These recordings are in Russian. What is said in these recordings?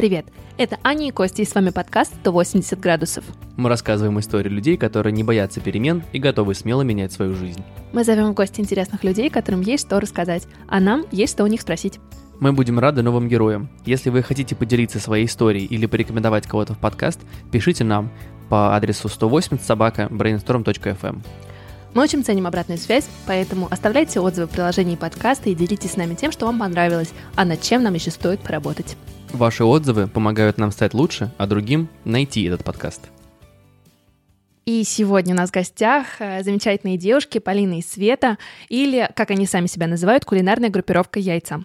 Привет! Это Аня и Костя, и с вами подкаст «180 градусов». Мы рассказываем истории людей, которые не боятся перемен и готовы смело менять свою жизнь. Мы зовем в гости интересных людей, которым есть что рассказать, а нам есть что у них спросить. Мы будем рады новым героям. Если вы хотите поделиться своей историей или порекомендовать кого-то в подкаст, пишите нам по адресу 180 собака brainstorm.fm. Мы очень ценим обратную связь, поэтому оставляйте отзывы в приложении подкаста и делитесь с нами тем, что вам понравилось, а над чем нам еще стоит поработать. Ваши отзывы помогают нам стать лучше, а другим найти этот подкаст. И сегодня у нас в гостях э, замечательные девушки Полина и Света, или, как они сами себя называют, кулинарная группировка «Яйца».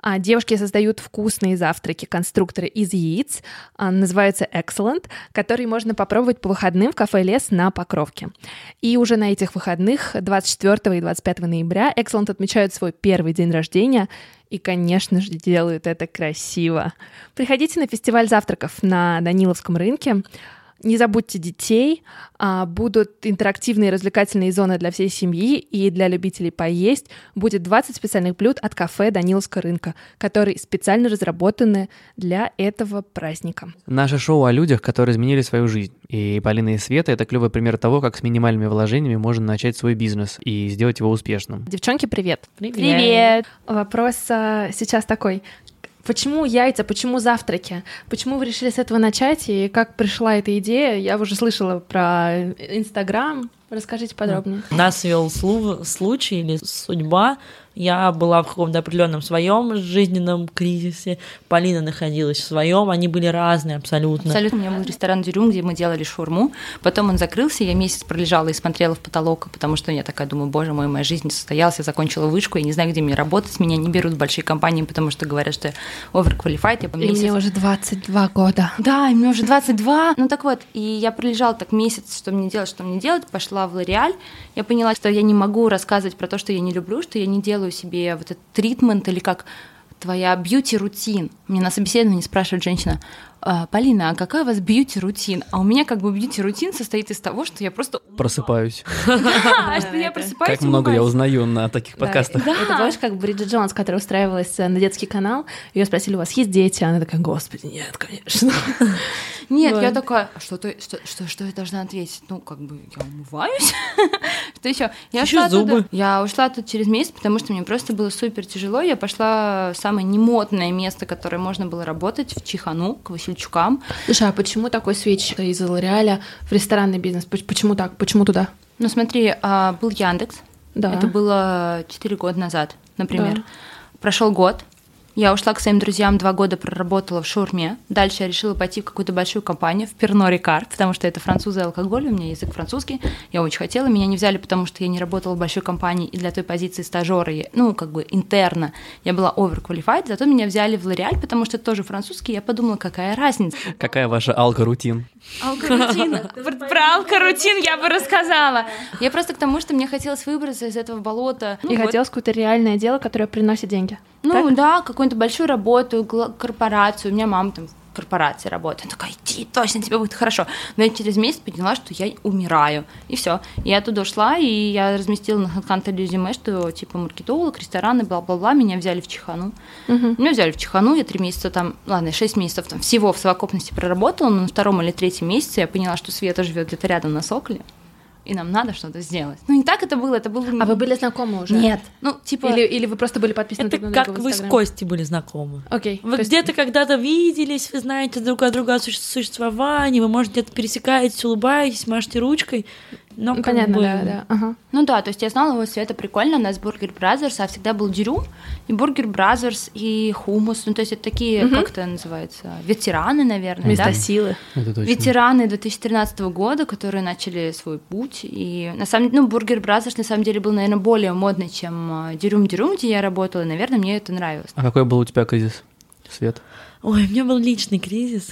А девушки создают вкусные завтраки, конструкторы из яиц, а, называются Excellent, которые можно попробовать по выходным в кафе «Лес» на Покровке. И уже на этих выходных, 24 и 25 ноября, Excellent отмечают свой первый день рождения, и, конечно же, делают это красиво. Приходите на фестиваль завтраков на Даниловском рынке. Не забудьте детей, а, будут интерактивные развлекательные зоны для всей семьи и для любителей поесть. Будет 20 специальных блюд от кафе Даниловского рынка, которые специально разработаны для этого праздника. Наше шоу о людях, которые изменили свою жизнь. И Полина и Света — это клевый пример того, как с минимальными вложениями можно начать свой бизнес и сделать его успешным. Девчонки, привет! Привет! Привет! Вопрос а, сейчас такой. Почему яйца, почему завтраки? Почему вы решили с этого начать и как пришла эта идея? Я уже слышала про Инстаграм. Расскажите подробнее. Нас вел случай или судьба я была в каком-то определенном своем жизненном кризисе, Полина находилась в своем, они были разные абсолютно. Абсолютно. У меня был ресторан Дюрюм, где мы делали шурму. Потом он закрылся, я месяц пролежала и смотрела в потолок, потому что я такая думаю, боже мой, моя жизнь не состоялась, я закончила вышку, я не знаю, где мне работать, меня не берут в большие компании, потому что говорят, что я overqualified. Я и месяц... мне уже 22 года. Да, и мне уже 22. Ну так вот, и я пролежала так месяц, что мне делать, что мне делать, пошла в Лореаль, я поняла, что я не могу рассказывать про то, что я не люблю, что я не делаю делаю себе вот этот тритмент или как твоя бьюти-рутин. Мне на собеседовании спрашивает женщина, «А, Полина, а какая у вас бьюти-рутин? А у меня как бы бьюти-рутин состоит из того, что я просто... Просыпаюсь. Что я просыпаюсь Как много я узнаю на таких подкастах. Это, знаешь, как Бриджит Джонс, которая устраивалась э, на детский канал, ее спросили, у вас есть дети? Она такая, господи, нет, конечно. Нет, я такая, «А что, что, что, что я должна ответить? Ну, как бы я умываюсь. Что еще? Я ушла зубы. Я ушла тут через месяц, потому что мне просто было супер тяжело. Я пошла в самое немотное место, которое можно было работать, в Чихану, к Васильчукам. Слушай, а почему такой свеч из Лореаля в ресторанный бизнес? Почему так? Почему туда? Ну, смотри, а, был Яндекс. Да. Это было 4 года назад, например. Да. Прошел год, я ушла к своим друзьям, два года проработала в шаурме. Дальше я решила пойти в какую-то большую компанию, в Перно Рикард, потому что это французы алкоголь, у меня язык французский. Я очень хотела, меня не взяли, потому что я не работала в большой компании, и для той позиции стажера, ну, как бы интерна, я была overqualified, зато меня взяли в Лореаль, потому что это тоже французский, я подумала, какая разница. Какая ваша алго-рутин? Алго-рутин. Про алго-рутин я бы рассказала. Я просто к тому, что мне хотелось выбраться из этого болота. И хотелось какое-то реальное дело, которое приносит деньги. Ну так? да, какую-то большую работу, корпорацию. У меня мама там в корпорации работает. Она такая, иди, точно тебе будет хорошо. Но я через месяц поняла, что я умираю. И все. Я оттуда ушла, и я разместила на HeadHunter резюме, что типа маркетолог, рестораны, бла-бла-бла. Меня взяли в Чихану. Угу. Меня взяли в Чайхану, я три месяца там, ладно, шесть месяцев там всего в совокупности проработала, но на втором или третьем месяце я поняла, что Света живет где-то рядом на Соколе и нам надо что-то сделать. Ну, не так это было, это было... А вы были знакомы уже? Нет. Ну, типа... Или, или вы просто были подписаны Это как вы с Костей были знакомы. Окей. Вы есть... где-то когда-то виделись, вы знаете друг от друга о существовании, вы, может, где-то пересекаетесь, улыбаетесь, машете ручкой, но ну, Понятно, бы... да, да. Ага. Ну да, то есть я знала его Света прикольно, у нас Burger Brothers, а всегда был Дюрюм, и Burger Brothers, и Хумус, ну то есть это такие, угу. как это называется, ветераны, наверное, Места да? силы. Это точно. Ветераны 2013 года, которые начали свой путь, и на самом деле, ну, Burger Brothers на самом деле был, наверное, более модный, чем Дюрюм Дюрюм, где я работала, и, наверное, мне это нравилось. А какой был у тебя кризис? Свет? Ой, у меня был личный кризис.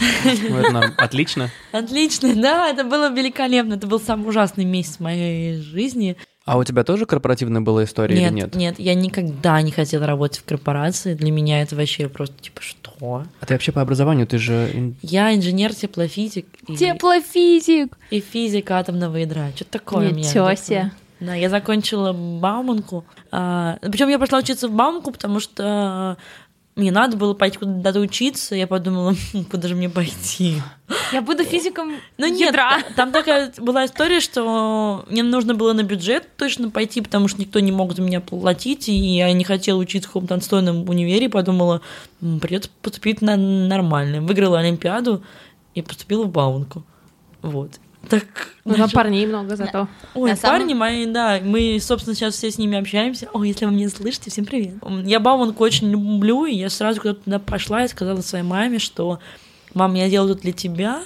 Отлично. Отлично, да, это было великолепно. Это был самый ужасный месяц в моей жизни. А у тебя тоже корпоративная была история нет, или нет? Нет, я никогда не хотела работать в корпорации. Для меня это вообще просто типа что? А ты вообще по образованию, ты же... Я инженер теплофизик. И... Теплофизик! И физик атомного ядра. Что такое Ничего себе. Да, я закончила Бауманку. А, причем я пошла учиться в Бауманку, потому что мне надо было пойти куда-то учиться, я подумала, «Хм, куда же мне пойти? Я буду физиком Ну нет, ядра. там такая была история, что мне нужно было на бюджет точно пойти, потому что никто не мог за меня платить, и я не хотела учиться в каком-то отстойном универе, подумала, «М, придется поступить на нормально. Выиграла Олимпиаду и поступила в Баунку. Вот. Так, Ну, там парней много зато. Ой, На самом- парни мои, да, мы, собственно, сейчас все с ними общаемся. Ой, если вы меня слышите, всем привет. Я Бауманку очень люблю, и я сразу куда-то туда пошла и сказала своей маме, что «Мам, я делаю тут для тебя,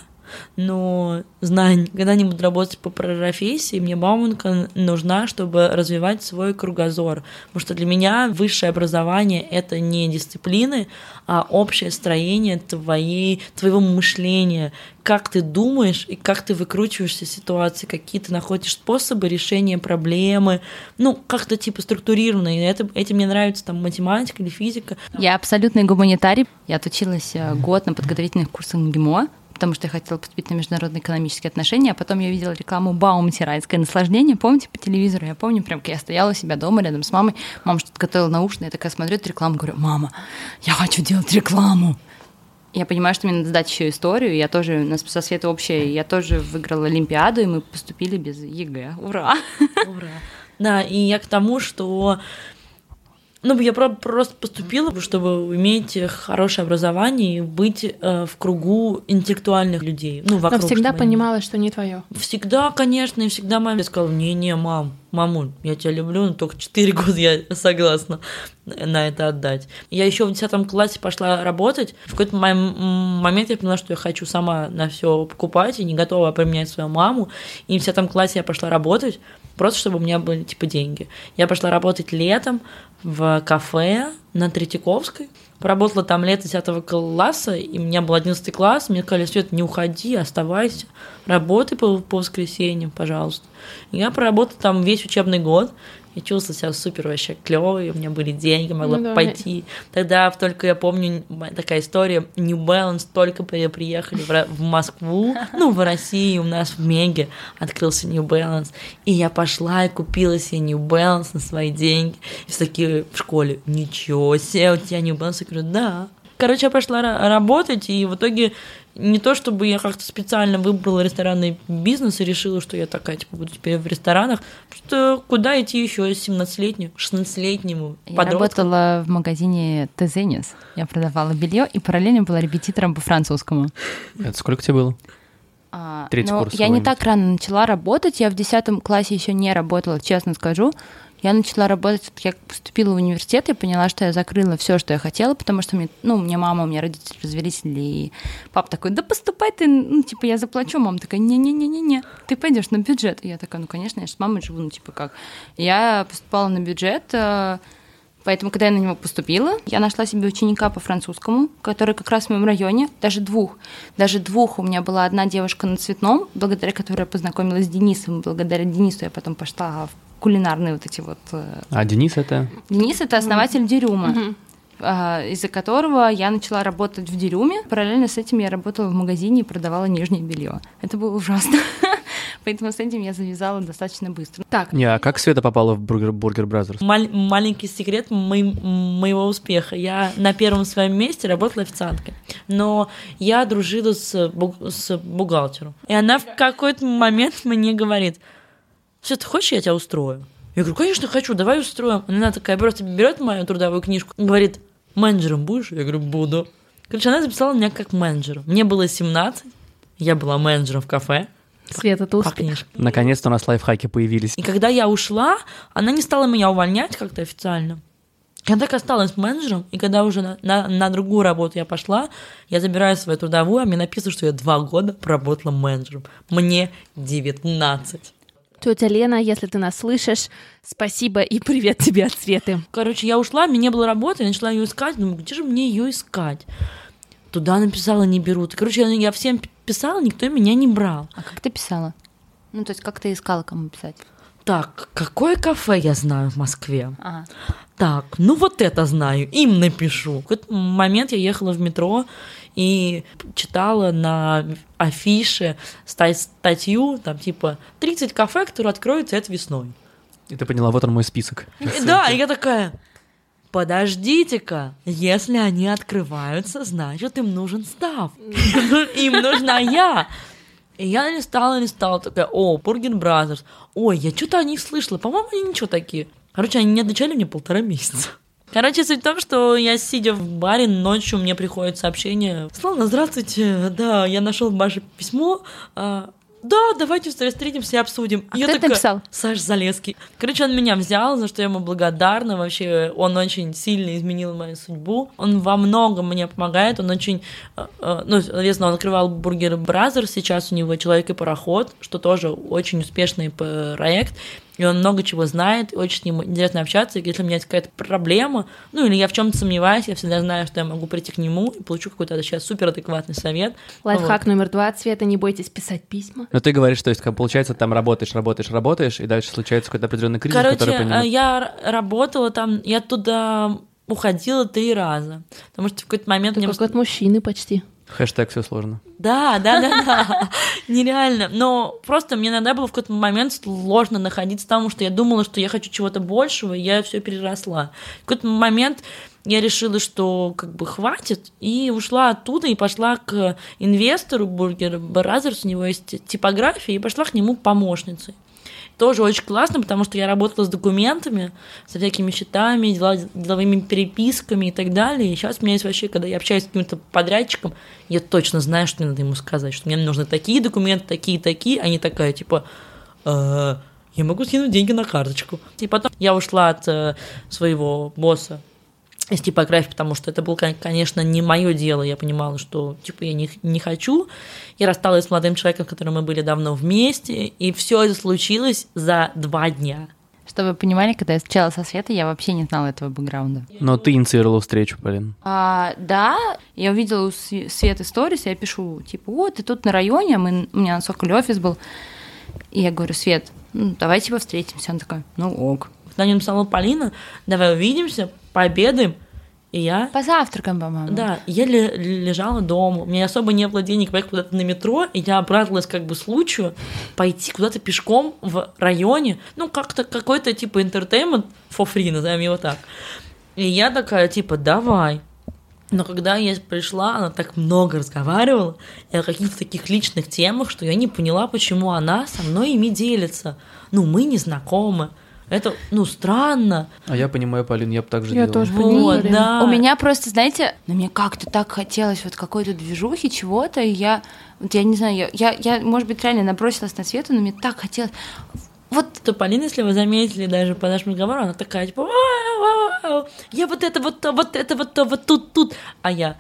но знаю, буду работать по профессии, мне Бауманка нужна, чтобы развивать свой кругозор. Потому что для меня высшее образование — это не дисциплины, а общее строение твоей, твоего мышления, как ты думаешь и как ты выкручиваешься из ситуации, какие ты находишь способы решения проблемы, ну, как-то типа структурированно, это, этим мне нравится там математика или физика. Я абсолютный гуманитарий. Я отучилась э, год на подготовительных курсах ГИМО, потому что я хотела поступить на международные экономические отношения, а потом я видела рекламу Баумти «Райское наслаждение», помните, по телевизору? Я помню, прям, я стояла у себя дома рядом с мамой, мама что-то готовила на ужин, я такая смотрю эту рекламу, говорю, мама, я хочу делать рекламу. Я понимаю, что мне надо сдать еще историю. Я тоже, у нас со Светой общая, я тоже выиграла Олимпиаду, и мы поступили без ЕГЭ. Ура! Ура. Да, и я к тому, что ну, я про- просто поступила, чтобы иметь хорошее образование и быть э, в кругу интеллектуальных людей. Ну, Но вокруг, всегда чтобы они- понимала, что не твое. Всегда, конечно, и всегда маме сказала, не-не, мам, мамуль, я тебя люблю, но только 4 года я согласна на это отдать. Я еще в 10 классе пошла работать. В какой-то момент я поняла, что я хочу сама на все покупать и не готова применять свою маму. И в 10 классе я пошла работать, просто чтобы у меня были типа деньги. Я пошла работать летом в кафе на Третьяковской. Поработала там лето 10 класса, и у меня был 11 класс. Мне сказали, Свет, не уходи, оставайся. Работай по, по воскресеньям, пожалуйста. Я проработала там весь учебный год. Я чувствовала себя супер вообще клёвой, у меня были деньги, могла Ну да. пойти. Тогда только я помню такая история, New Balance только при- приехали в Москву, ну, в России, у нас в Меге открылся New Balance. И я пошла и купила себе New Balance на свои деньги. И все такие в школе, ничего себе, у тебя New Balance? Я говорю, да. Короче, я пошла ра- работать, и в итоге не то, чтобы я как-то специально выбрала ресторанный бизнес и решила, что я такая, типа, буду теперь в ресторанах, что куда идти еще 17-летнему, 16-летнему Я подростку? работала в магазине Тезенис. Я продавала белье и параллельно была репетитором по французскому. Это сколько тебе было? А, Третий но курс я не так рано начала работать. Я в 10 классе еще не работала, честно скажу. Я начала работать, я поступила в университет, я поняла, что я закрыла все, что я хотела, потому что мне, ну, меня мама, у меня родители развелись, и папа такой, да поступай ты, ну, типа, я заплачу. Мама такая, не-не-не-не-не, ты пойдешь на бюджет. И я такая, ну, конечно, я же с мамой живу, ну, типа, как. Я поступала на бюджет, э, Поэтому, когда я на него поступила, я нашла себе ученика по французскому, который как раз в моем районе, даже двух. Даже двух. У меня была одна девушка на цветном, благодаря которой я познакомилась с Денисом. Благодаря Денису я потом пошла в кулинарные вот эти вот... э, А Денис это... Денис — это основатель Дерюма. а, из-за которого я начала работать в Дюрюме. Параллельно с этим я работала в магазине и продавала нижнее белье. Это было ужасно. Поэтому с этим я завязала достаточно быстро. Так, Не, а как Света попала в Бургер, Burger Brothers? Маль- маленький секрет моим- моего успеха. Я на первом своем месте работала официанткой, но я дружила с, бу- с бухгалтером. И она в какой-то момент мне говорит, что ты хочешь, я тебя устрою? Я говорю, конечно, хочу, давай устроим. Она такая просто берет мою трудовую книжку говорит, менеджером будешь? Я говорю, буду. Короче, она записала меня как менеджера. Мне было 17, я была менеджером в кафе Света, ты по успех. Наконец-то у нас лайфхаки появились. И когда я ушла, она не стала меня увольнять как-то официально. Я так осталась менеджером, и когда уже на, на, на другую работу я пошла, я забираю свою трудовую, а мне написано, что я два года проработала менеджером. Мне 19. Тетя Лена, если ты нас слышишь, спасибо и привет тебе от Светы. Короче, я ушла, мне не было работы, я начала ее искать, думаю, где же мне ее искать? Туда написала, не берут. Короче, я, я всем писала, никто меня не брал. А как ты писала? Ну, то есть как ты искала, кому писать? Так, какое кафе я знаю в Москве? Ага. Так, ну вот это знаю, им напишу. В какой-то момент я ехала в метро и читала на афише ста- статью, там типа 30 кафе, которые откроются это весной. И ты поняла, вот он мой список. Да, и я такая, подождите-ка, если они открываются, значит, им нужен staff. Им нужна я. И я листала, листала, такая, о, Burger Brothers. Ой, я что-то о них слышала. По-моему, они ничего такие. Короче, они не отвечали мне полтора месяца. Короче, суть в том, что я, сидя в баре, ночью мне приходит сообщение. Слава, здравствуйте, да, я нашел ваше письмо, а, да, давайте встретимся и обсудим. А я кто это такая, написал? Саша Залесский. Короче, он меня взял, за что я ему благодарна. Вообще, он очень сильно изменил мою судьбу. Он во многом мне помогает. Он очень... э, э, Ну, соответственно, он открывал Burger Brothers. Сейчас у него «Человек и пароход», что тоже очень успешный проект. И он много чего знает, и очень с ним интересно общаться. И если у меня есть какая-то проблема, ну или я в чем-то сомневаюсь, я всегда знаю, что я могу прийти к нему и получу какой-то сейчас суперадекватный совет. Лайфхак номер два. Цвета, не бойтесь писать письма. Но ты говоришь, то есть, как получается, там работаешь, работаешь, работаешь, и дальше случается какой-то определенный кризис, Короче, который э, понимаешь. я р- работала там, я туда уходила три раза. Потому что в какой-то момент Ты мне... как от мужчины почти. Хэштег все сложно. Да, да, да, да. Нереально. Но просто мне иногда было в какой-то момент сложно находиться там, что я думала, что я хочу чего-то большего, и я все переросла. В какой-то момент я решила, что как бы хватит, и ушла оттуда и пошла к инвестору Burger Brothers, у него есть типография, и пошла к нему помощницей. Тоже очень классно, потому что я работала с документами, со всякими счетами, дела- деловыми переписками и так далее. И сейчас у меня есть вообще, когда я общаюсь с каким-то подрядчиком, я точно знаю, что мне надо ему сказать, что мне нужны такие документы, такие, такие, а не такая, типа, «Э, я могу скинуть деньги на карточку. И потом я ушла от э, своего босса из типографии, потому что это было, кон- конечно, не мое дело. Я понимала, что типа я не, не хочу. Я рассталась с молодым человеком, с которым мы были давно вместе, и все это случилось за два дня. Чтобы вы понимали, когда я встречалась со Светой, я вообще не знала этого бэкграунда. Но ты инициировала встречу, Полин. А, да, я увидела у Св- Светы сторис, я пишу, типа, вот, ты тут на районе, мы, у меня на Соколе офис был. И я говорю, Свет, ну, давай типа встретимся. Она такая, ну ок. Когда мне написала Полина, давай увидимся, пообедаем, и я... Позавтракаем, по-моему. Да, я ле- лежала дома, у меня особо не было денег поехать куда-то на метро, и я обрадовалась как бы случаю пойти куда-то пешком в районе, ну, как-то какой-то типа интертеймент for free, назовем его так. И я такая, типа, давай. Но когда я пришла, она так много разговаривала и о каких-то таких личных темах, что я не поняла, почему она со мной ими делится. Ну, мы не знакомы. Это, ну, странно. А я понимаю, Полин, я бы так же Я тоже Вот, понимаю. да. У меня просто, знаете, ну, мне как-то так хотелось вот какой-то движухи, чего-то, и я, вот я не знаю, я, я, я, может быть, реально набросилась на Свету, но мне так хотелось... Вот То Полина, если вы заметили даже по нашему разговору, она такая, типа, «Вау, вау, я вот это вот, то, вот это вот, то, вот тут, тут. А я,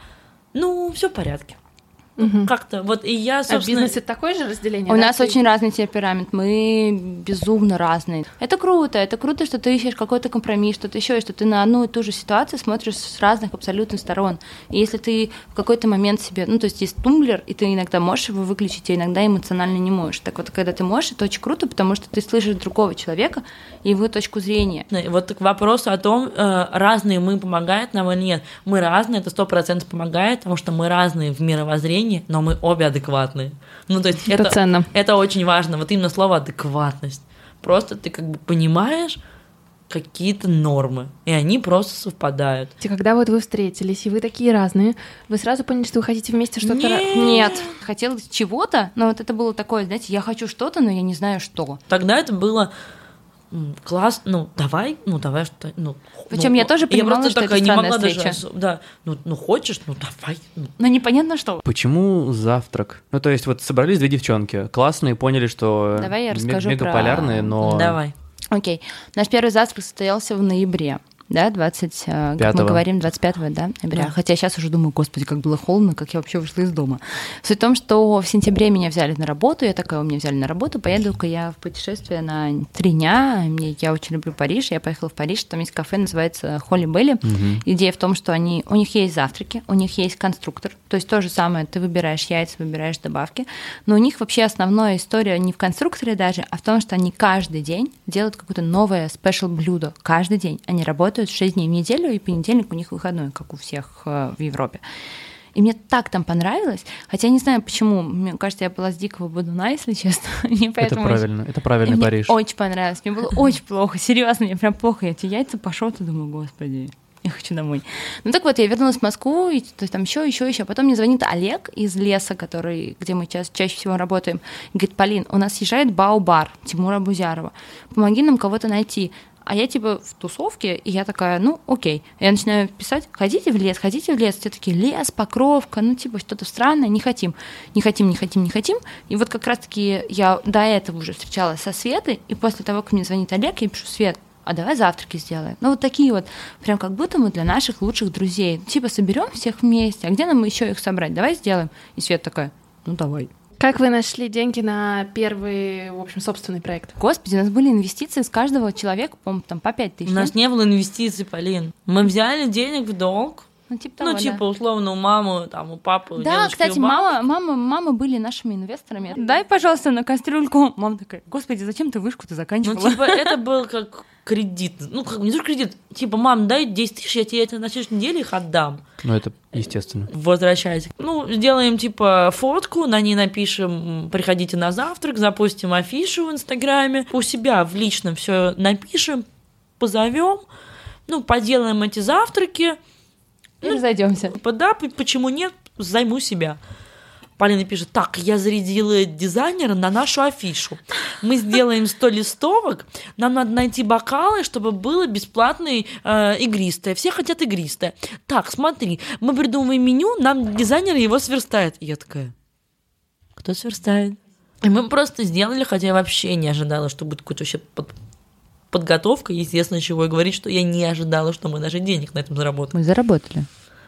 ну, все в порядке. Мгм. Как-то, вот, и я, А в собственно... бизнесе такое же разделение? У да? нас Ты- очень разный темперамент, мы безумно разные. Это круто, это круто, что ты ищешь какой-то компромисс, что-то еще, и что ты на одну и ту же ситуацию смотришь с разных абсолютно сторон. И если ты в какой-то момент себе, ну, то есть есть тумблер, и ты иногда можешь его выключить, а иногда эмоционально не можешь. Так вот, когда ты можешь, это очень круто, потому что ты слышишь другого человека и его точку зрения. Вот к вопросу о том, э, разные мы помогают нам или нет. Мы разные, это сто процентов помогает, потому что мы разные в мировоззрении, но мы обе адекватные. Ну, то есть Это это, ценно. это очень важно. Вот именно слово адекватность. Просто ты как бы понимаешь какие-то нормы, и они просто совпадают. И Когда вот вы встретились, и вы такие разные, вы сразу поняли, что вы хотите вместе что-то... ра- Нет, хотелось чего-то, но вот это было такое, знаете, я хочу что-то, но я не знаю что. Тогда это было класс, ну давай, ну давай что, ну. Причем ну, я тоже понимала, просто что это такая не странная могла встреча. даже, да, ну, ну хочешь, ну давай, ну, Но непонятно что. Почему завтрак? Ну, то есть, вот собрались две девчонки, классные, поняли, что Давай я расскажу про- мегаполярные, но... давай. Окей. Наш первый завтрак состоялся в ноябре. Да, 20, э, как мы говорим, 25 да, ноября. Да. Хотя сейчас уже думаю, господи, как было холодно, как я вообще вышла из дома. Суть в том, что в сентябре меня взяли на работу, я такая, у меня взяли на работу, поеду-ка я в путешествие на три дня. Мне, я очень люблю Париж, я поехала в Париж, там есть кафе, называется Холли Белли. Мгм. Идея в том, что они, у них есть завтраки, у них есть конструктор, то есть то же самое, ты выбираешь яйца, выбираешь добавки, но у них вообще основная история не в конструкторе даже, а в том, что они каждый день делают какое-то новое спешл блюдо, каждый день. Они работают 6 дней в неделю, и понедельник у них выходной, как у всех э, в Европе. И мне так там понравилось, хотя не знаю почему, мне кажется, я была с дикого бодуна, если честно, не Это поэтому правильно, это правильный мне Париж. очень понравилось. Мне было очень плохо, серьезно, мне прям плохо. Я эти яйца пошел, ты думаю, господи, я хочу домой. Ну так вот, я вернулась в Москву, и то есть там еще, еще, еще. Потом мне звонит Олег из леса, который, где мы ча- чаще всего работаем. Говорит, Полин, у нас съезжает Баубар Тимура Бузярова. Помоги нам кого-то найти. А я типа в тусовке, и я такая, ну, окей. Я начинаю писать, ходите в лес, ходите в лес. Все такие, лес, покровка, ну, типа что-то странное, не хотим. Не хотим, не хотим, не хотим. И вот как раз-таки я до этого уже встречалась со Светой, и после того, как мне звонит Олег, я пишу, Свет, а давай завтраки сделаем. Ну, вот такие вот, прям как будто мы для наших лучших друзей. Типа соберем всех вместе, а где нам еще их собрать? Давай сделаем. И Свет такая, ну давай. Как вы нашли деньги на первый, в общем, собственный проект? Господи, у нас были инвестиции с каждого человека, по-моему, там по 5 тысяч. У нас не было инвестиций, Полин. Мы взяли денег в долг. Ну, типа того, Ну, да. типа, условно, у мамы, там, у папы, у Да, дедушки, кстати, у мама, мама, мама были нашими инвесторами. Дай, пожалуйста, на кастрюльку. Мама такая, господи, зачем ты вышку-то Ну, заканчивала? типа, это был как кредит. Ну, как, не то, что кредит. Типа, мам, дай 10 тысяч, я тебе это на следующей неделе их отдам. Ну, это естественно. Возвращайся. Ну, сделаем, типа, фотку, на ней напишем, приходите на завтрак, запустим афишу в Инстаграме, у себя в личном все напишем, позовем, ну, поделаем эти завтраки, И разойдемся. Да, почему нет, займу себя. Полина пишет, так, я зарядила дизайнера на нашу афишу. Мы сделаем 100 листовок, нам надо найти бокалы, чтобы было бесплатное э, игристое. Все хотят игристое. Так, смотри, мы придумываем меню, нам дизайнер его сверстает. И я такая, кто сверстает? И мы просто сделали, хотя я вообще не ожидала, что будет какой-то вообще подготовка, естественно, чего и говорить, что я не ожидала, что мы даже денег на этом заработаем. Мы заработали.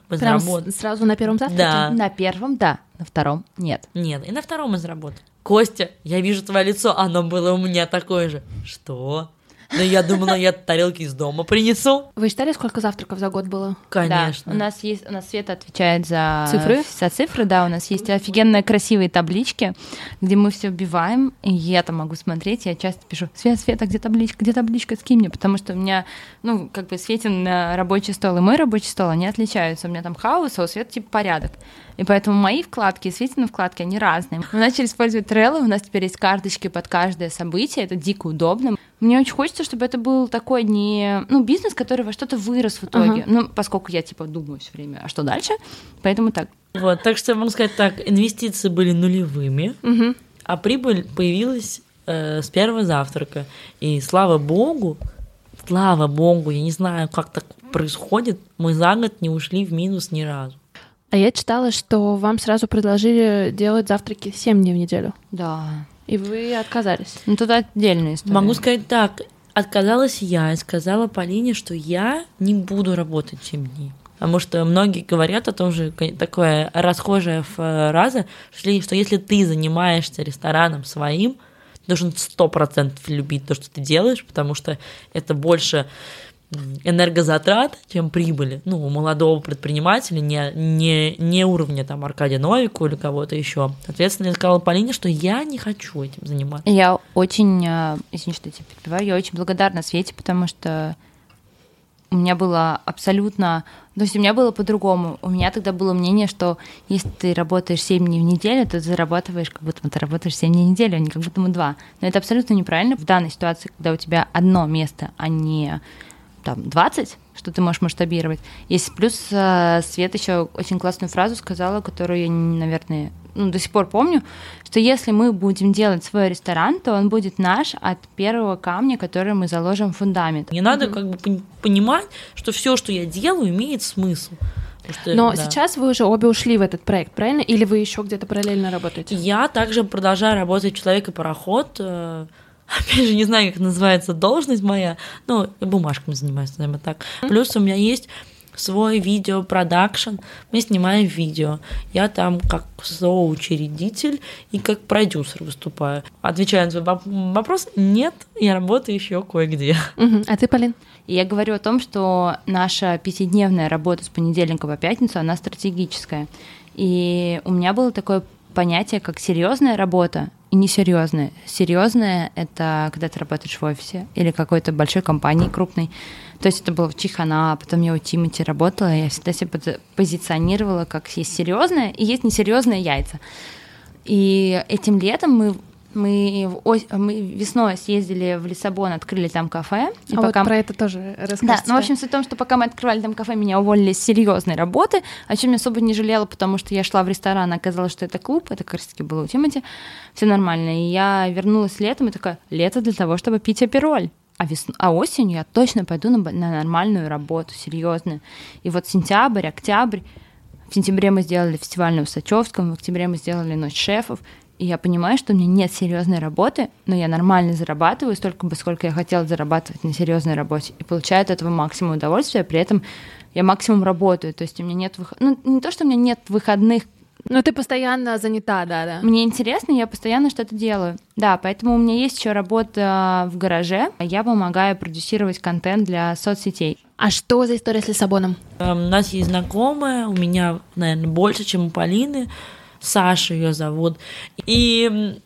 Мы Прям заработали. сразу на первом завтраке? Да. На первом, да, на втором нет. Нет, и на втором мы заработали. Костя, я вижу твое лицо, оно было у меня такое же. Что? Ну, я думала, я тарелки из дома принесу. Вы считали, сколько завтраков за год было? Конечно. Да, у нас есть, у нас Света отвечает за Цифры? За цифры, да, у нас есть офигенно красивые таблички, где мы все вбиваем, и я там могу смотреть, я часто пишу, Свет, Света, где табличка, где табличка, скинь мне, потому что у меня, ну, как бы Светин э, рабочий стол и мой рабочий стол, они отличаются, у меня там хаос, а у Света типа порядок. И поэтому мои вкладки и Светины вкладки, они разные. Мы начали использовать Trello, у нас теперь есть карточки под каждое событие, это дико удобно. Мне очень хочется, чтобы это был такой не, ну, бизнес, который во что-то вырос в итоге. Ага. Ну, поскольку я, типа, думаю все время, а что дальше? Поэтому так. Вот, так что я могу сказать так, инвестиции были нулевыми, Мгм. а прибыль появилась э, с первого завтрака. И слава богу, слава богу, я не знаю, как так происходит, мы за год не ушли в минус ни разу. А я читала, что вам сразу предложили делать завтраки 7 дней в неделю. Да. И вы отказались. Ну, тут отдельная история. Могу сказать так, отказалась я и сказала Полине, что я не буду работать 7 дней. Потому что многие говорят о том же, такое расхожая фраза, что ли- что если ты занимаешься рестораном своим, ты должен сто процентов любить то, что ты делаешь, потому что это больше энергозатрат, чем прибыли. Ну, у молодого предпринимателя не, не, не уровня там Аркадия Новику или кого-то еще. Соответственно, я сказала Полине, что я не хочу этим заниматься. Я очень, э, извини, что я тебя перебиваю, я очень благодарна Свете, потому что у меня было абсолютно... То есть у меня было по-другому. У меня тогда было мнение, что если ты работаешь 7 дней в неделю, то ты зарабатываешь, как будто ты работаешь 7 дней в неделю, а не как будто бы 2. Но это абсолютно неправильно в данной ситуации, когда у тебя одно место, а не там 20, что ты можешь масштабировать. Есть плюс э, Свет еще очень классную фразу сказала, которую я, наверное, ну, до сих пор помню, что если мы будем делать свой ресторан, то он будет наш от первого камня, который мы заложим в фундамент. Мне надо как бы пон- понимать, что все, что я делаю, имеет смысл. Что, Но да. сейчас вы уже обе ушли в этот проект, правильно? Или вы еще где-то параллельно работаете? Я также продолжаю работать «Человек и пароход». Опять же, не знаю, как называется должность моя, но я бумажками занимаюсь, наверное, так. Плюс у меня есть свой видеопродакшн, мы снимаем видео. Я там как соучредитель и как продюсер выступаю. Отвечая на твой воп- вопрос, нет, я работаю еще кое-где. А ты, Полин? И я говорю о том, что наша пятидневная работа с понедельника по пятницу, она стратегическая. И у меня было такое понятие, как серьезная работа и несерьезная. Серьезная это когда ты работаешь в офисе или какой-то большой компании крупной. То есть это было в Чихана, а потом я у Тимати работала, я всегда себя пози- позиционировала как есть серьезное и есть несерьезные яйца. И этим летом мы Мы, в ос- мы весной съездили в Лиссабон, открыли там кафе. И а пока... вот про это тоже расскажите. Да, ну, в общем, суть в том, что пока мы открывали там кафе, меня уволили с серьезной работы, о чем я особо не жалела, потому что я шла в ресторан, оказалось, что это клуб, это как раз таки было у Тимати, все нормально. И я вернулась летом и такая, лето для того, чтобы пить апероль. А, вес... а осенью я точно пойду на, на нормальную работу, серьезную. И вот сентябрь, октябрь, в сентябре мы сделали фестиваль на Усачевском, в октябре мы сделали ночь шефов, и я понимаю, что у меня нет серьезной работы, но я нормально зарабатываю столько бы, сколько я хотела зарабатывать на серьезной работе, и получаю от этого максимум удовольствия, при этом я максимум работаю, то есть у меня нет выходных, ну не то, что у меня нет выходных, но ты постоянно занята, да, да. Мне интересно, я постоянно что-то делаю. Да, поэтому у меня есть еще работа в гараже. Я помогаю продюсировать контент для соцсетей. А что за история с Лиссабоном? Um, у нас есть знакомая, у меня, наверное, больше, чем у Полины. Саша ее зовут. И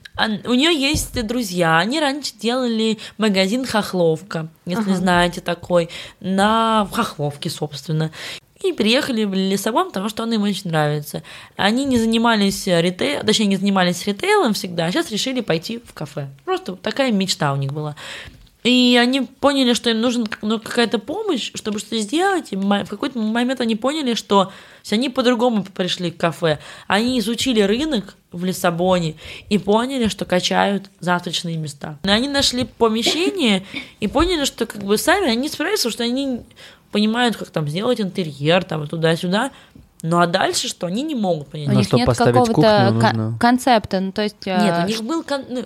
у нее есть друзья. Они раньше делали магазин Хохловка, если ага. знаете такой, на Хохловке, собственно. И приехали в Лиссабон, потому что он им очень нравится. Они не занимались ритейлом, точнее, не занимались ритейлом всегда, а сейчас решили пойти в кафе. Просто такая мечта у них была. И они поняли, что им нужна ну, какая-то помощь, чтобы что-то сделать. И в какой-то момент они поняли, что они по-другому пришли к кафе. Они изучили рынок в Лиссабоне и поняли, что качают завтрачные места. И они нашли помещение и поняли, что как бы сами они справятся, что они понимают, как там сделать интерьер, там туда-сюда. Ну а дальше что? Они не могут понять. У них нет какого-то кон- концепта. Ну, то есть, нет, у них был кон- ну,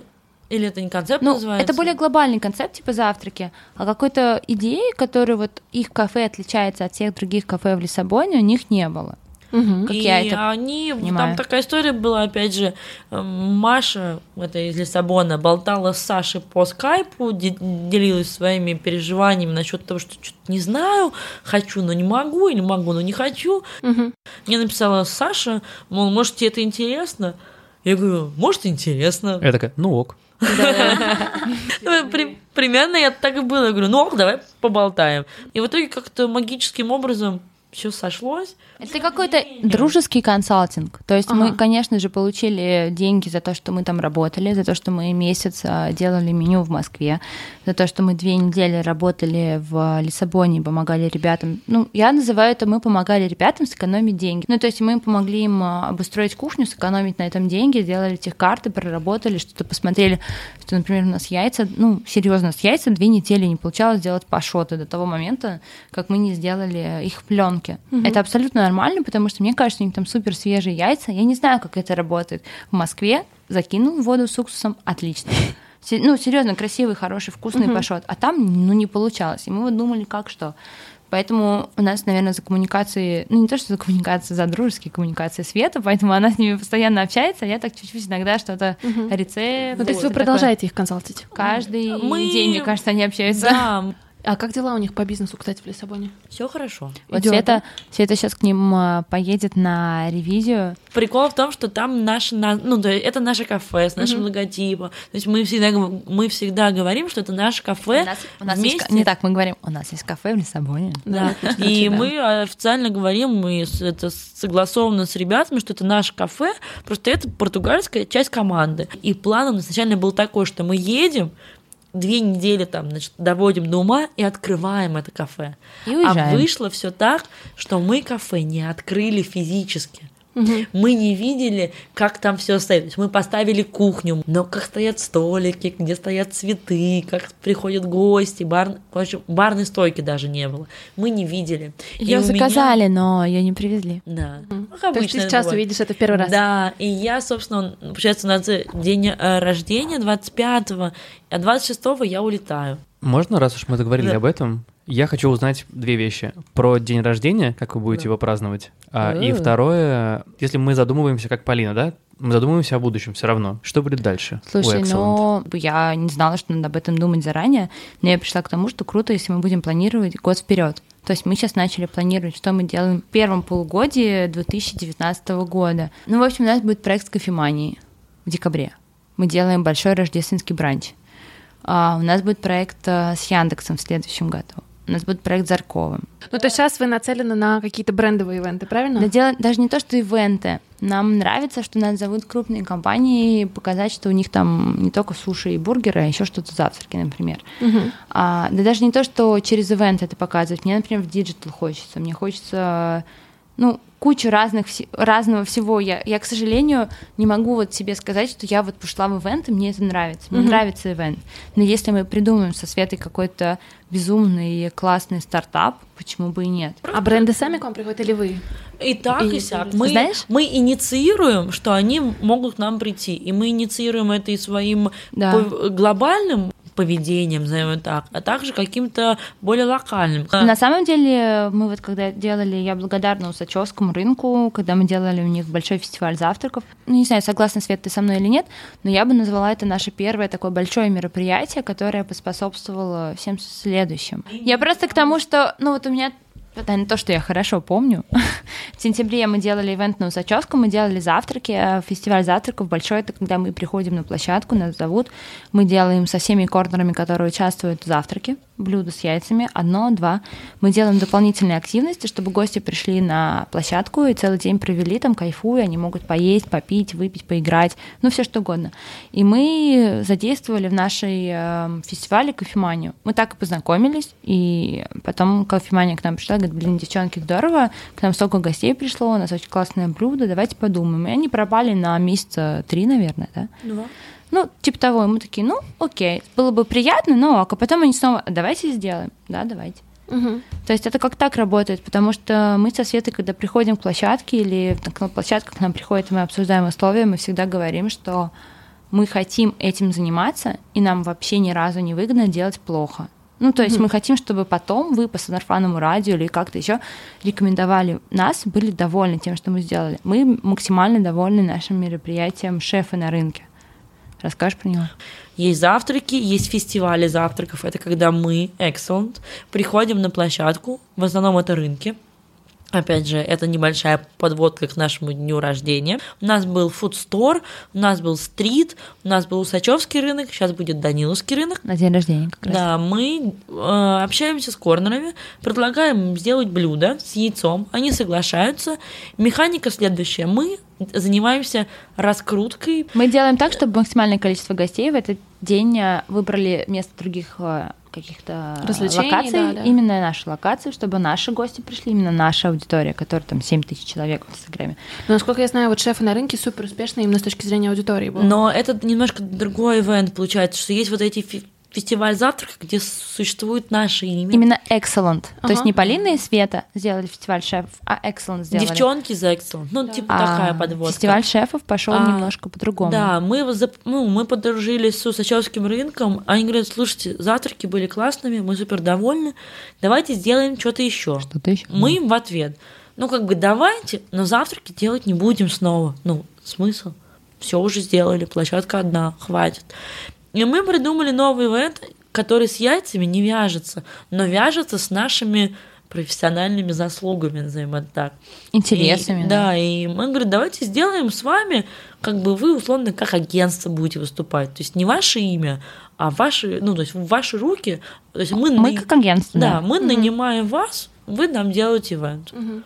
или это не концепт ну, называется? Это более глобальный концепт, типа завтраки. А какой-то идеи, которая вот их кафе отличается от всех других кафе в Лиссабоне, у них не было. Угу. Как и я это они, понимаю. там такая история была, опять же, эм, Маша, это из Лиссабона, болтала с Сашей по скайпу, делилась своими переживаниями насчет того, что что-то не знаю, хочу, но не могу, или могу, но не хочу. Угу. Мне написала Саша, мол, может, тебе это интересно? Я говорю, может, интересно. Я такая, ну ок. Примерно я так и было. Я говорю, ну давай поболтаем. И в итоге как-то магическим образом все сошлось. Это какой-то дружеский консалтинг. То есть ага. мы, конечно же, получили деньги за то, что мы там работали, за то, что мы месяц а, делали меню в Москве, за то, что мы две недели работали в Лиссабоне, помогали ребятам. Ну, я называю это, мы помогали ребятам сэкономить деньги. Ну, то есть мы помогли им а, обустроить кухню, сэкономить на этом деньги, сделали этих карты, проработали, что-то посмотрели, что, например, у нас яйца, ну, серьезно, с яйца две недели не получалось сделать пашоты до того момента, как мы не сделали их пленки. Угу. Это абсолютно нормально, потому что мне кажется, у них там супер свежие яйца. Я не знаю, как это работает. В Москве закинул воду с уксусом, отлично. Ну, серьезно, красивый, хороший, вкусный угу. пашот. А там, ну, не получалось. И мы вот думали, как что. Поэтому у нас, наверное, за коммуникации, ну не то, что за коммуникации, за дружеские коммуникации Света, поэтому она с ними постоянно общается, а я так чуть-чуть иногда что-то угу. рецепт. Ну, то есть вы продолжаете их консалтить? Каждый Мы... день, мне кажется, они общаются. Да, а как дела у них по бизнесу, кстати, в Лиссабоне? Все хорошо. Вот Идёт, Света, да? Света сейчас к ним а, поедет на ревизию. Прикол в том, что там наш, ну, да, это наше кафе с нашим mm-hmm. логотипом. То есть мы всегда, мы всегда говорим, что это наше кафе. У нас, у нас вместе. Есть, не так, мы говорим, у нас есть кафе в Лиссабоне. Да. И мы официально говорим, мы это согласовано с ребятами, что это наше кафе, просто это португальская часть команды. И план у нас изначально был такой, что мы едем, две недели там, значит, доводим до ума и открываем это кафе. И уезжаем. А вышло все так, что мы кафе не открыли физически. Угу. Мы не видели, как там все стоит. То есть мы поставили кухню, но как стоят столики, где стоят цветы, как приходят гости, бар, общем, барной стойки даже не было. Мы не видели. Ее заказали, меня... но ее не привезли. Да. Угу. Ну, То есть ты сейчас бывает. увидишь это в первый раз. Да, и я, собственно, получается, у нас день э, рождения 25-го, а 26-го я улетаю. Можно, раз уж мы заговорили да. об этом, я хочу узнать две вещи. Про день рождения, как вы будете да. его праздновать. А, и второе, если мы задумываемся, как Полина, да, мы задумываемся о будущем все равно. Что будет дальше? Слушай, ну, я не знала, что надо об этом думать заранее, но я пришла к тому, что круто, если мы будем планировать год вперед. То есть мы сейчас начали планировать, что мы делаем в первом полугодии 2019 года. Ну, в общем, у нас будет проект с кофеманией в декабре. Мы делаем большой рождественский бранч. А у нас будет проект э, с Яндексом в следующем году. У нас будет проект Зарковым. Ну, то есть сейчас вы нацелены на какие-то брендовые ивенты, правильно? Да дело даже не то, что ивенты. Нам нравится, что нас зовут крупные компании, показать, что у них там не только суши и бургеры, а еще что-то завтраки, например. Угу. А, да даже не то, что через ивент это показывать. Мне, например, в digital хочется. Мне хочется ну, кучу разных, разного всего. Я, я, к сожалению, не могу вот себе сказать, что я вот пошла в ивент, и мне это нравится. Мне mm-hmm. нравится ивент. Но если мы придумаем со Светой какой-то безумный классный стартап, почему бы и нет? А бренды сами к вам приходят или вы? И так, и, и сяк. Мы, Знаешь? мы инициируем, что они могут к нам прийти. И мы инициируем это и своим да. глобальным поведением, назовем так, а также каким-то более локальным. На самом деле, мы вот когда делали, я благодарна Усачевскому рынку, когда мы делали у них большой фестиваль завтраков. Ну, не знаю, согласна, Свет, ты со мной или нет, но я бы назвала это наше первое такое большое мероприятие, которое поспособствовало всем следующим. Я просто к тому, что, ну вот у меня это не то, что я хорошо помню. в сентябре мы делали ивент на Усачевском, мы делали завтраки, э, фестиваль завтраков большой, это когда мы приходим на площадку, нас зовут, мы делаем со всеми корнерами, которые участвуют в завтраке, блюдо с яйцами, одно, два. Мы делаем дополнительные активности, чтобы гости пришли на площадку и целый день провели там, кайфуя, они могут поесть, попить, выпить, поиграть, ну все что угодно. И мы задействовали в нашей э, фестивале кофеманию. Мы так и познакомились, и потом кофемания к нам пришла, говорит, блин, девчонки, здорово, к нам столько гостей пришло, у нас очень классное блюдо, давайте подумаем. И они пропали на месяца три, наверное, да? Два. Ну, типа того, мы такие, ну, окей, было бы приятно, но ок. А потом они снова, давайте сделаем. Да, давайте. Угу. То есть это как так работает, потому что мы со Светой, когда приходим к площадке или на площадку к нам приходит, мы обсуждаем условия, мы всегда говорим, что мы хотим этим заниматься, и нам вообще ни разу не выгодно делать плохо. Ну, то есть mm мы хотим, чтобы потом вы по сарафанному радио или как-то еще рекомендовали нас, были довольны тем, что мы сделали. Мы максимально довольны нашим мероприятием шефы на рынке. Расскажешь про него? Есть завтраки, есть фестивали завтраков. Это когда мы, Excellent, приходим на площадку, в основном это рынки, Опять же, это небольшая подводка к нашему дню рождения. У нас был фудстор, у нас был стрит, у нас был Усачевский рынок, сейчас будет Даниловский рынок. На день рождения как раз. Да, мы э, общаемся с корнерами, предлагаем сделать блюдо с яйцом, они соглашаются. Механика следующая. Мы занимаемся раскруткой. Мы делаем так, чтобы максимальное количество гостей в этот день э, выбрали место других э, каких-то локаций, да, да. именно наши локации, чтобы наши гости пришли, именно наша аудитория, которая там 7 тысяч человек в Инстаграме. Но, насколько я знаю, вот шефы на рынке супер успешные именно с точки зрения аудитории. Был. Но это немножко другой ивент получается, что есть вот эти фестиваль завтрака, где существует наше имя. Именно Excellent. Ага. То есть не Полина и Света сделали фестиваль шефов, а Excellent сделали. Девчонки за Excellent. Ну, да. типа а такая подводка. Фестиваль шефов пошел а, немножко по-другому. Да, мы, ну, мы подружились с Усачевским рынком. Они говорят, слушайте, завтраки были классными, мы супер довольны. Давайте сделаем что-то еще. Что-то еще. Мы им в ответ. Ну, как бы давайте, но завтраки делать не будем снова. Ну, смысл? Все уже сделали, площадка одна, хватит. И мы придумали новый ивент, который с яйцами не вяжется, но вяжется с нашими профессиональными заслугами, назовем это так. Интересами. И, да. да, и мы говорим, давайте сделаем с вами, как бы вы условно как агентство будете выступать. То есть не ваше имя, а ваши, ну, то есть в ваши руки. То есть мы, мы как агентство. Да, да. мы угу. нанимаем вас, вы нам делаете ивент. Угу.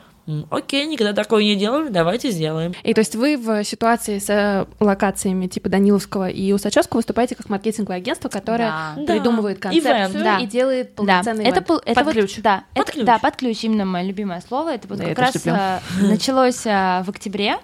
Окей, никогда такого не делали, давайте сделаем. И то есть вы в ситуации с э, локациями типа Даниловского и Усачевского выступаете как маркетинговое агентство, которое да. придумывает концепцию да. и делает полноценный да. это, это под ключ. Вот, да, под это, ключ. да, под ключ именно мое любимое слово. Это вот да, как раз а, началось а, в октябре.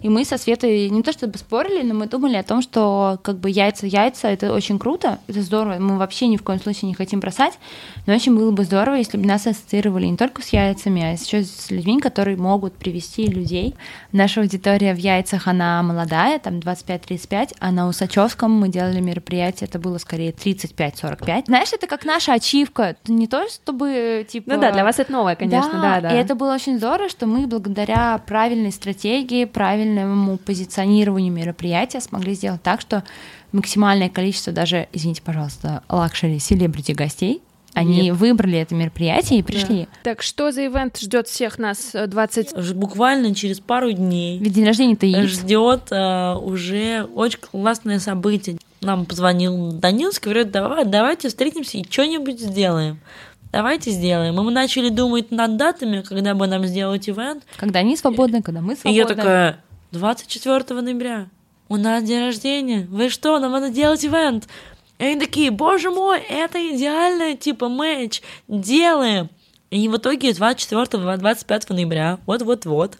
И мы со Светой не то чтобы спорили, но мы думали о том, что как бы яйца-яйца — это очень круто, это здорово, мы вообще ни в коем случае не хотим бросать, но очень было бы здорово, если бы нас ассоциировали не только с яйцами, а еще с людьми, которые могут привести людей. Наша аудитория в яйцах, она молодая, там 25-35, а на Усачевском мы делали мероприятие, это было скорее 35-45. Знаешь, это как наша ачивка, не то чтобы типа... Ну да, для вас это новое, конечно, да, да. да. И это было очень здорово, что мы благодаря правильной стратегии, правильной правильному позиционированию мероприятия смогли сделать так, что максимальное количество даже, извините, пожалуйста, luxury celebrity гостей они Нет. выбрали это мероприятие и пришли. Да. Так что за ивент ждет всех нас 20? Э, Буквально через пару дней. Ведь день рождения-то есть. Ждет а, уже очень классное событие. Нам позвонил Даниловский, говорит, давай, давайте встретимся и что-нибудь сделаем. давайте сделаем. И мы начали думать над датами, когда бы нам сделать ивент. Когда они свободны, когда мы И свободны. я такая, 24 ноября, у нас день рождения, вы что, нам надо делать ивент. И они такие, боже мой, это идеально, типа, матч, делаем. И в итоге 24-25 ноября, вот-вот-вот,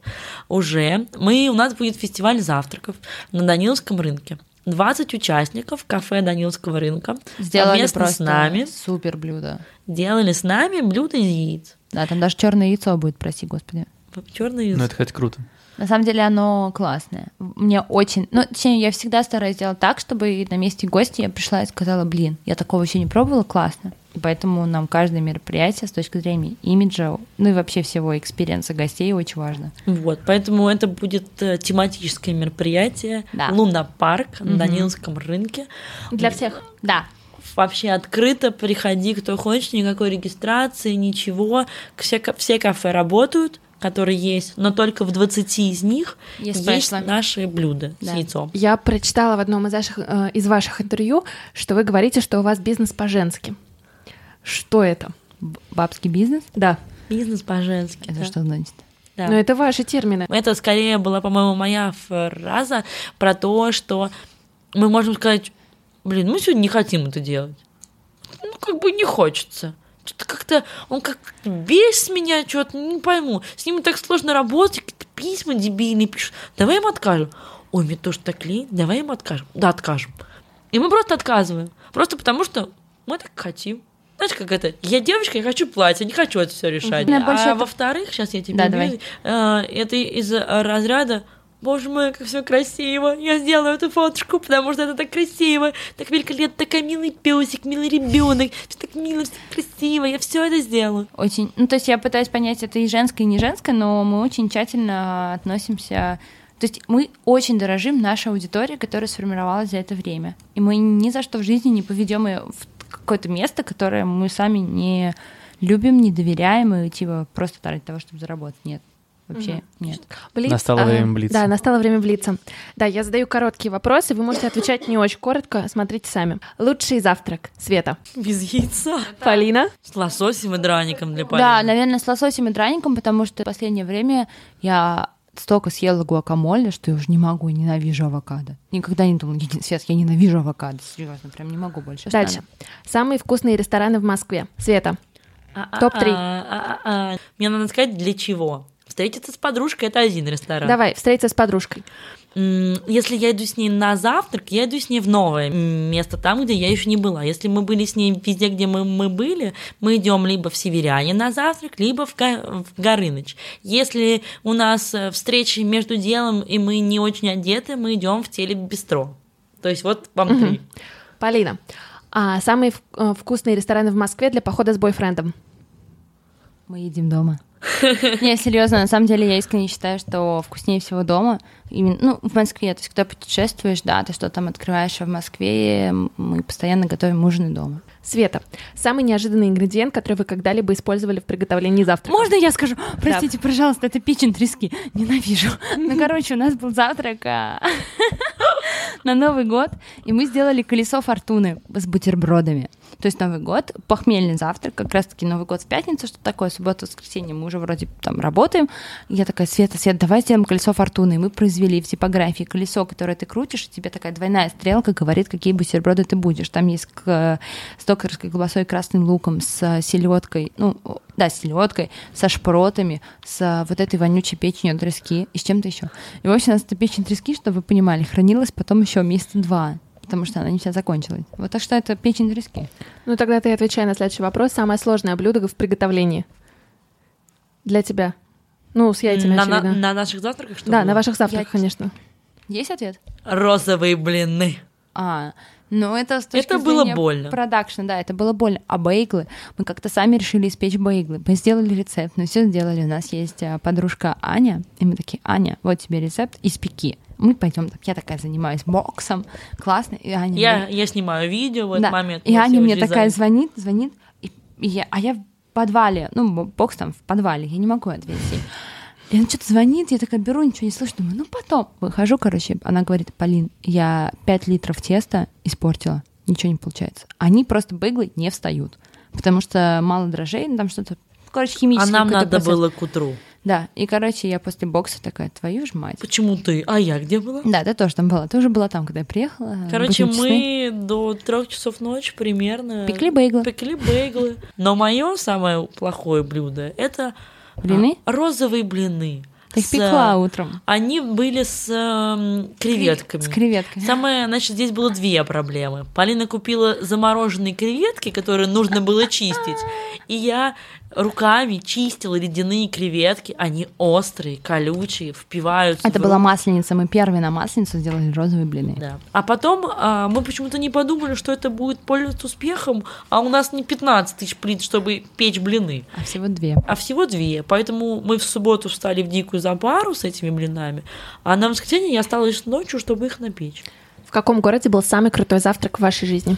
уже мы, у нас будет фестиваль завтраков на Даниловском рынке. 20 участников кафе Даниловского рынка Сделали совместно просто с нами супер блюдо. делали с нами блюдо из яиц. Да, там даже черное яйцо будет, прости господи. Черный Ну, это хоть круто. На самом деле оно классное. Мне очень... Ну, точнее, я всегда стараюсь сделать так, чтобы на месте гостя я пришла и сказала, блин, я такого еще не пробовала, классно. И поэтому нам каждое мероприятие с точки зрения имиджа, ну и вообще всего experience а гостей очень важно. Вот, поэтому это будет э, тематическое мероприятие Да. Луна парк на. Даниловском рынке. Для всех. Да. Вообще открыто, приходи, кто хочет, никакой регистрации, ничего. Все, все кафе работают, которые есть, но только в 20 из них Есть есть, наши блюда Да. с яйцом. Я прочитала в одном из ваших, э, из ваших интервью, что вы говорите, что у вас бизнес по-женски. Что это? Бабский бизнес? Да. Бизнес по-женски. Это да. что значит? Да. Но это ваши термины. Это скорее была, по-моему, моя фраза про то, что мы можем сказать, блин, мы сегодня не хотим это делать. Ну, как бы не хочется. Что-то как-то, он как бесит меня, что-то, не пойму. С ним так сложно работать, какие-то письма дебильные пишут. Давай им откажем. Ой, мне тоже так лень, давай им откажем. Да, откажем. И мы просто отказываем. Просто потому что мы так хотим. Знаешь, как это? Я девочка, я хочу платье, не хочу это все решать. Больше А это- во-вторых, сейчас я тебе Да, объясню, э, это из разряда Боже мой, как все красиво. Я сделаю эту фоточку, потому что это так красиво, так великолепно, такой милый песик, милый ребенок, все так мило, все так красиво. Я все это сделаю. Очень... Ну, то есть я пытаюсь понять, это и женское, и не женское, но мы очень тщательно относимся... То есть мы очень дорожим нашей аудитории, которая сформировалась за это время. И мы ни за что в жизни не поведем ее в какое-то место, которое мы сами не любим, не доверяем, и типа просто ради того, чтобы заработать. Нет. Вообще нет. Блиц, Настало а, время блица. Да, настало время блица. Да, я задаю короткие вопросы, вы можете отвечать не очень коротко, смотрите сами. Лучший завтрак. Света. Без яйца. Полина. С лососем и драником для Да, Полины. наверное, с лососем и драником, потому что в последнее время я столько съела гуакамоле, что я уже не могу, ненавижу авокадо. Никогда не думала, Свет, я ненавижу авокадо, серьезно, прям не могу больше. Дальше. Самые вкусные рестораны в Москве. Света. А-а-а, Топ-три. а-а-а. Мне надо сказать, для чего. Встретиться с подружкой – это один ресторан. Давай, встретиться с подружкой. Если я иду с ней на завтрак, я иду с ней в новое место, там, где я еще не была. Если мы были с ней везде, где мы, мы были, мы идем либо в Северяне на завтрак, либо в, Га- в Горыныч. Если у нас э, встречи между делом, и мы не очень одеты, мы идем в телебистро. То есть вот вам три. Полина. А самые э, вкусные рестораны в Москве для похода с бойфрендом. Мы едим дома. Не, серьезно, на самом деле я искренне считаю, что вкуснее всего дома. Именно, ну, в Москве, то есть, когда путешествуешь, да, ты что там открываешь, а в Москве мы постоянно готовим ужины дома. Света. Самый неожиданный ингредиент, который вы когда-либо использовали в приготовлении завтрака. Можно я скажу? Простите, пожалуйста, это печень трески. Ненавижу. Ну, короче, у нас был завтрак а, на Новый год, и мы сделали колесо фортуны с бутербродами. То есть Новый год, похмельный завтрак, как раз-таки Новый год в пятницу, что такое, суббота, воскресенье, мы уже вроде там работаем. Я такая, Света, Света, давай сделаем колесо фортуны. И мы произвели в типографии колесо, которое ты крутишь, и тебе такая двойная стрелка говорит, какие бутерброды ты будешь. Там есть к- с докторской колбасой, красным луком, с селедкой, ну, да, с селедкой, со шпротами, с вот этой вонючей печенью трески и с чем-то еще. И, в общем, у нас эта печень трески, чтобы вы понимали, хранилась потом еще месяца два потому что она не вся закончилась. Вот так что это печень трески. Ну тогда ты отвечай на следующий вопрос. Самое сложное блюдо в приготовлении для тебя. Ну, с яйцами, на, на- очевидно. на наших завтраках что да, было? на ваших завтраках, Яйца. конечно. Есть ответ? Розовые блины. А, ну это с точки Это было больно. Продакшн, да, это было больно. А бейглы, мы как-то сами решили испечь бейглы. Мы сделали рецепт, мы все сделали. У нас есть а, подружка Аня, и мы такие, Аня, вот тебе рецепт, испеки. Мы пойдем, так я такая занимаюсь боксом, классно. И Аня Я, мне- я снимаю видео в этот Да. момент. И Аня мне очень такая звонит, звонит, и, и я, а я в подвале, ну, бокс там в подвале, я не могу ответить. И она что-то звонит, я такая беру, ничего не слышу, думаю, ну потом. Выхожу, короче, она говорит, Полин, я 5 литров теста испортила, ничего не получается. Они просто бейглы не встают. потому что мало дрожжей, ну, там что-то, короче, химический А нам надо процесс. было к утру. Да, и, короче, я после бокса такая, твою ж мать. Почему ты? А я где была? Да, ты тоже там была. Ты уже была там, когда я приехала. Короче, мы до трех часов ночи примерно Пекли бейглы. пекли бейглы. Но мое самое плохое блюдо это а, Блины? розовые блины. Ты их пекла утром. Они были с эм, креветками. С креветками. Самое, значит, здесь было две проблемы. Полина купила замороженные креветки, которые нужно было чистить. И я руками чистила ледяные креветки. Они острые, колючие, впиваются. Это в была масленица. Мы первые на масленицу сделали розовые блины. Да. А потом а, мы почему-то не подумали, что это будет пользоваться успехом, а у нас не 15 тысяч плит, чтобы печь блины, А всего две. а всего две. Поэтому мы в субботу встали в дикую запару с этими блинами, а на воскресенье я осталась ночью, чтобы их напечь. В каком городе был самый крутой завтрак в вашей жизни?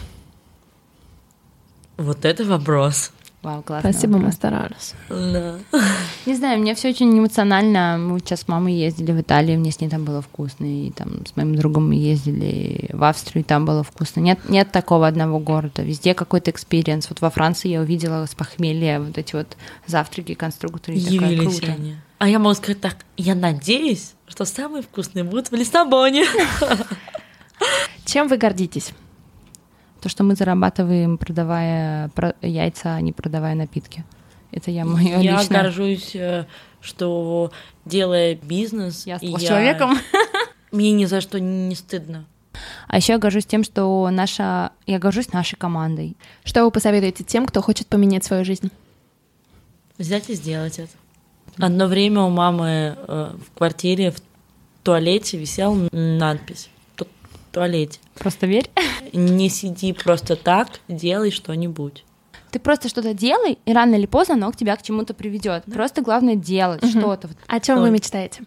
Вот это вопрос. Вау, классно. Спасибо, мы старались. Да. Не знаю, мне все очень эмоционально. Мы сейчас с мамой ездили в Италию, мне с ней там было вкусно. И там с моим другом мы ездили в Австрию, и там было вкусно. Нет, нет такого одного города. Везде какой-то experience. Вот во Франции я увидела с похмелья вот эти вот завтраки конструкторы. Явились круто. они. А я могу сказать так, я надеюсь, что самые вкусные будут в Лиссабоне. Чем вы гордитесь? То, что мы зарабатываем, продавая про- яйца, а не продавая напитки. Это я мое Я личное. горжусь, э, что делая бизнес, Я стала человеком. Мне ни за что не стыдно. А еще я горжусь тем, что наша... Я горжусь нашей командой. Что вы посоветуете тем, кто хочет поменять свою жизнь? Взять и сделать это. Одно время у мамы э, в квартире в туалете висела надпись. Туалете. Просто верь. Не сиди просто так, делай что-нибудь. Ты просто что-то делай, и рано или поздно оно к тебя к чему-то приведет. Просто главное делать что-то. Вот. О чем вы Ой. мечтаете?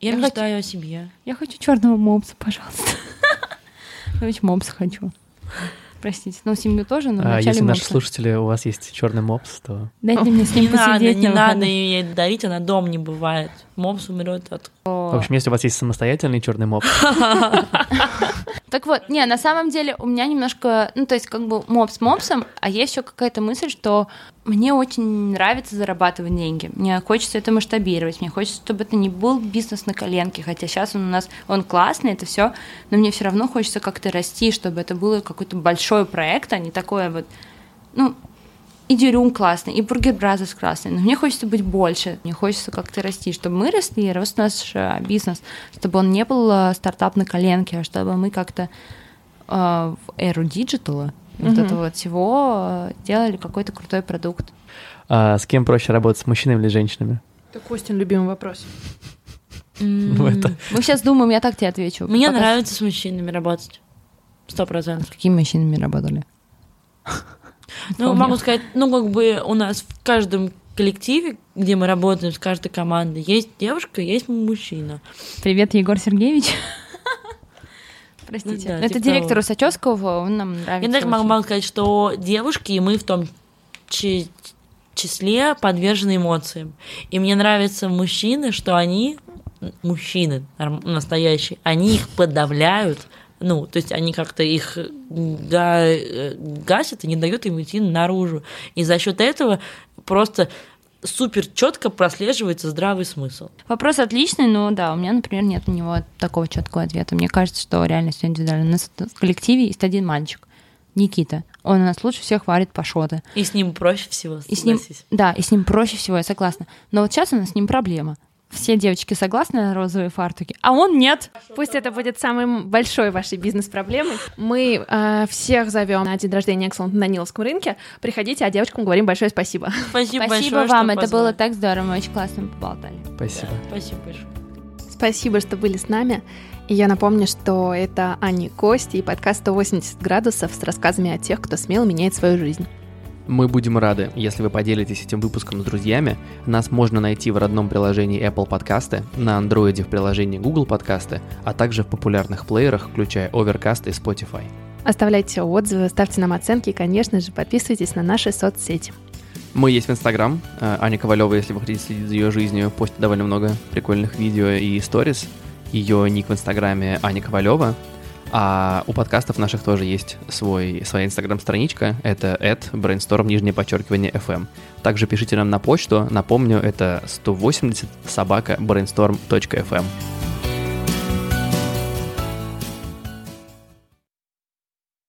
Я, Я мечтаю о семье. Я хочу черного мопса, пожалуйста. Я очень мопса хочу. Простите, ну семью тоже, но А если наши мопса. слушатели, у вас есть черный мопс, то Дайте мне с Не ним надо, посидеть не на надо ей дарить, она дом не бывает. Мопс умрет от... В общем, если у вас есть самостоятельный черный мопс, Так вот, не, на самом деле у меня немножко, ну, то есть как бы мопс мопсом, а есть еще какая-то мысль, что мне очень нравится зарабатывать деньги. Мне хочется это масштабировать, мне хочется, чтобы это не был бизнес на коленке, хотя сейчас он у нас, он классный, это все, но мне все равно хочется как-то расти, чтобы это было какой-то большой проект, а не такое вот, ну, и Дюрюм классный, и Burger Brothers классный, но мне хочется быть больше, мне хочется как-то расти, чтобы мы росли, и рос наш э, бизнес, чтобы он не был э, стартап на коленке, а чтобы мы как-то э, в эру диджитала, вот этого вот всего э, делали какой-то крутой продукт. а с кем проще работать, с мужчинами или женщинами? Это Костин любимый вопрос. Ну, это- Мы сейчас думаем, я так тебе отвечу. Мне Пока- нравится с мужчинами работать. Сто С процентов. какими мужчинами работали? Ну, могу сказать, ну, как бы у нас в каждом коллективе, где мы работаем с каждой командой, есть девушка, есть мужчина. Привет, Егор Сергеевич. Простите. Да, это типа директор того. Усачевского, он нам нравится. Я даже могу, сказать, что девушки, и мы в том чи- числе подвержены эмоциям. И мне нравятся мужчины, что они, мужчины настоящие, они их подавляют, ну, то есть они как-то их э, гасят и не дают им идти наружу. И за счет этого просто супер четко прослеживается здравый смысл. Вопрос отличный, но да, у меня, например, нет на него такого четкого ответа. Мне кажется, что реально все индивидуально. У нас в коллективе есть один мальчик, Никита. Он у нас лучше всех варит пашоты. И с ним проще всего, И с ним, согласись. да, и с ним проще всего, я согласна. Но вот сейчас у нас с ним проблема. Все девочки согласны на розовые фартуки, а он нет. Пусть это будет самой большой вашей бизнес-проблемой. Мы э, всех зовем на день рождения Excellent на Ниловском рынке. Приходите, а девочкам говорим большое спасибо. Спасибо, Спасибо большое, вам, это позвали. было так здорово, мы очень классно поболтали. Спасибо. Спасибо большое. Спасибо, что были с нами. И я напомню, что это Аня и Кости и подкаст 180 градусов с рассказами о тех, кто смело меняет свою жизнь. Мы будем рады, если вы поделитесь этим выпуском с друзьями. Нас можно найти в родном приложении Apple Подкасты, на Android в приложении Google Подкасты, а также в популярных плеерах, включая Overcast и Spotify. Оставляйте отзывы, ставьте нам оценки и, конечно же, подписывайтесь на наши соцсети. Мы есть в Инстаграм. Э, Аня Ковалева, если вы хотите следить за ее жизнью, постит довольно много прикольных видео и сторис. Ее ник в Инстаграме Аня Ковалева. А у подкастов наших тоже есть свой, своя инстаграм-страничка. Это at brainstorm, нижнее подчеркивание, FM. Также пишите нам на почту. Напомню, это 180 собака brainstorm.fm.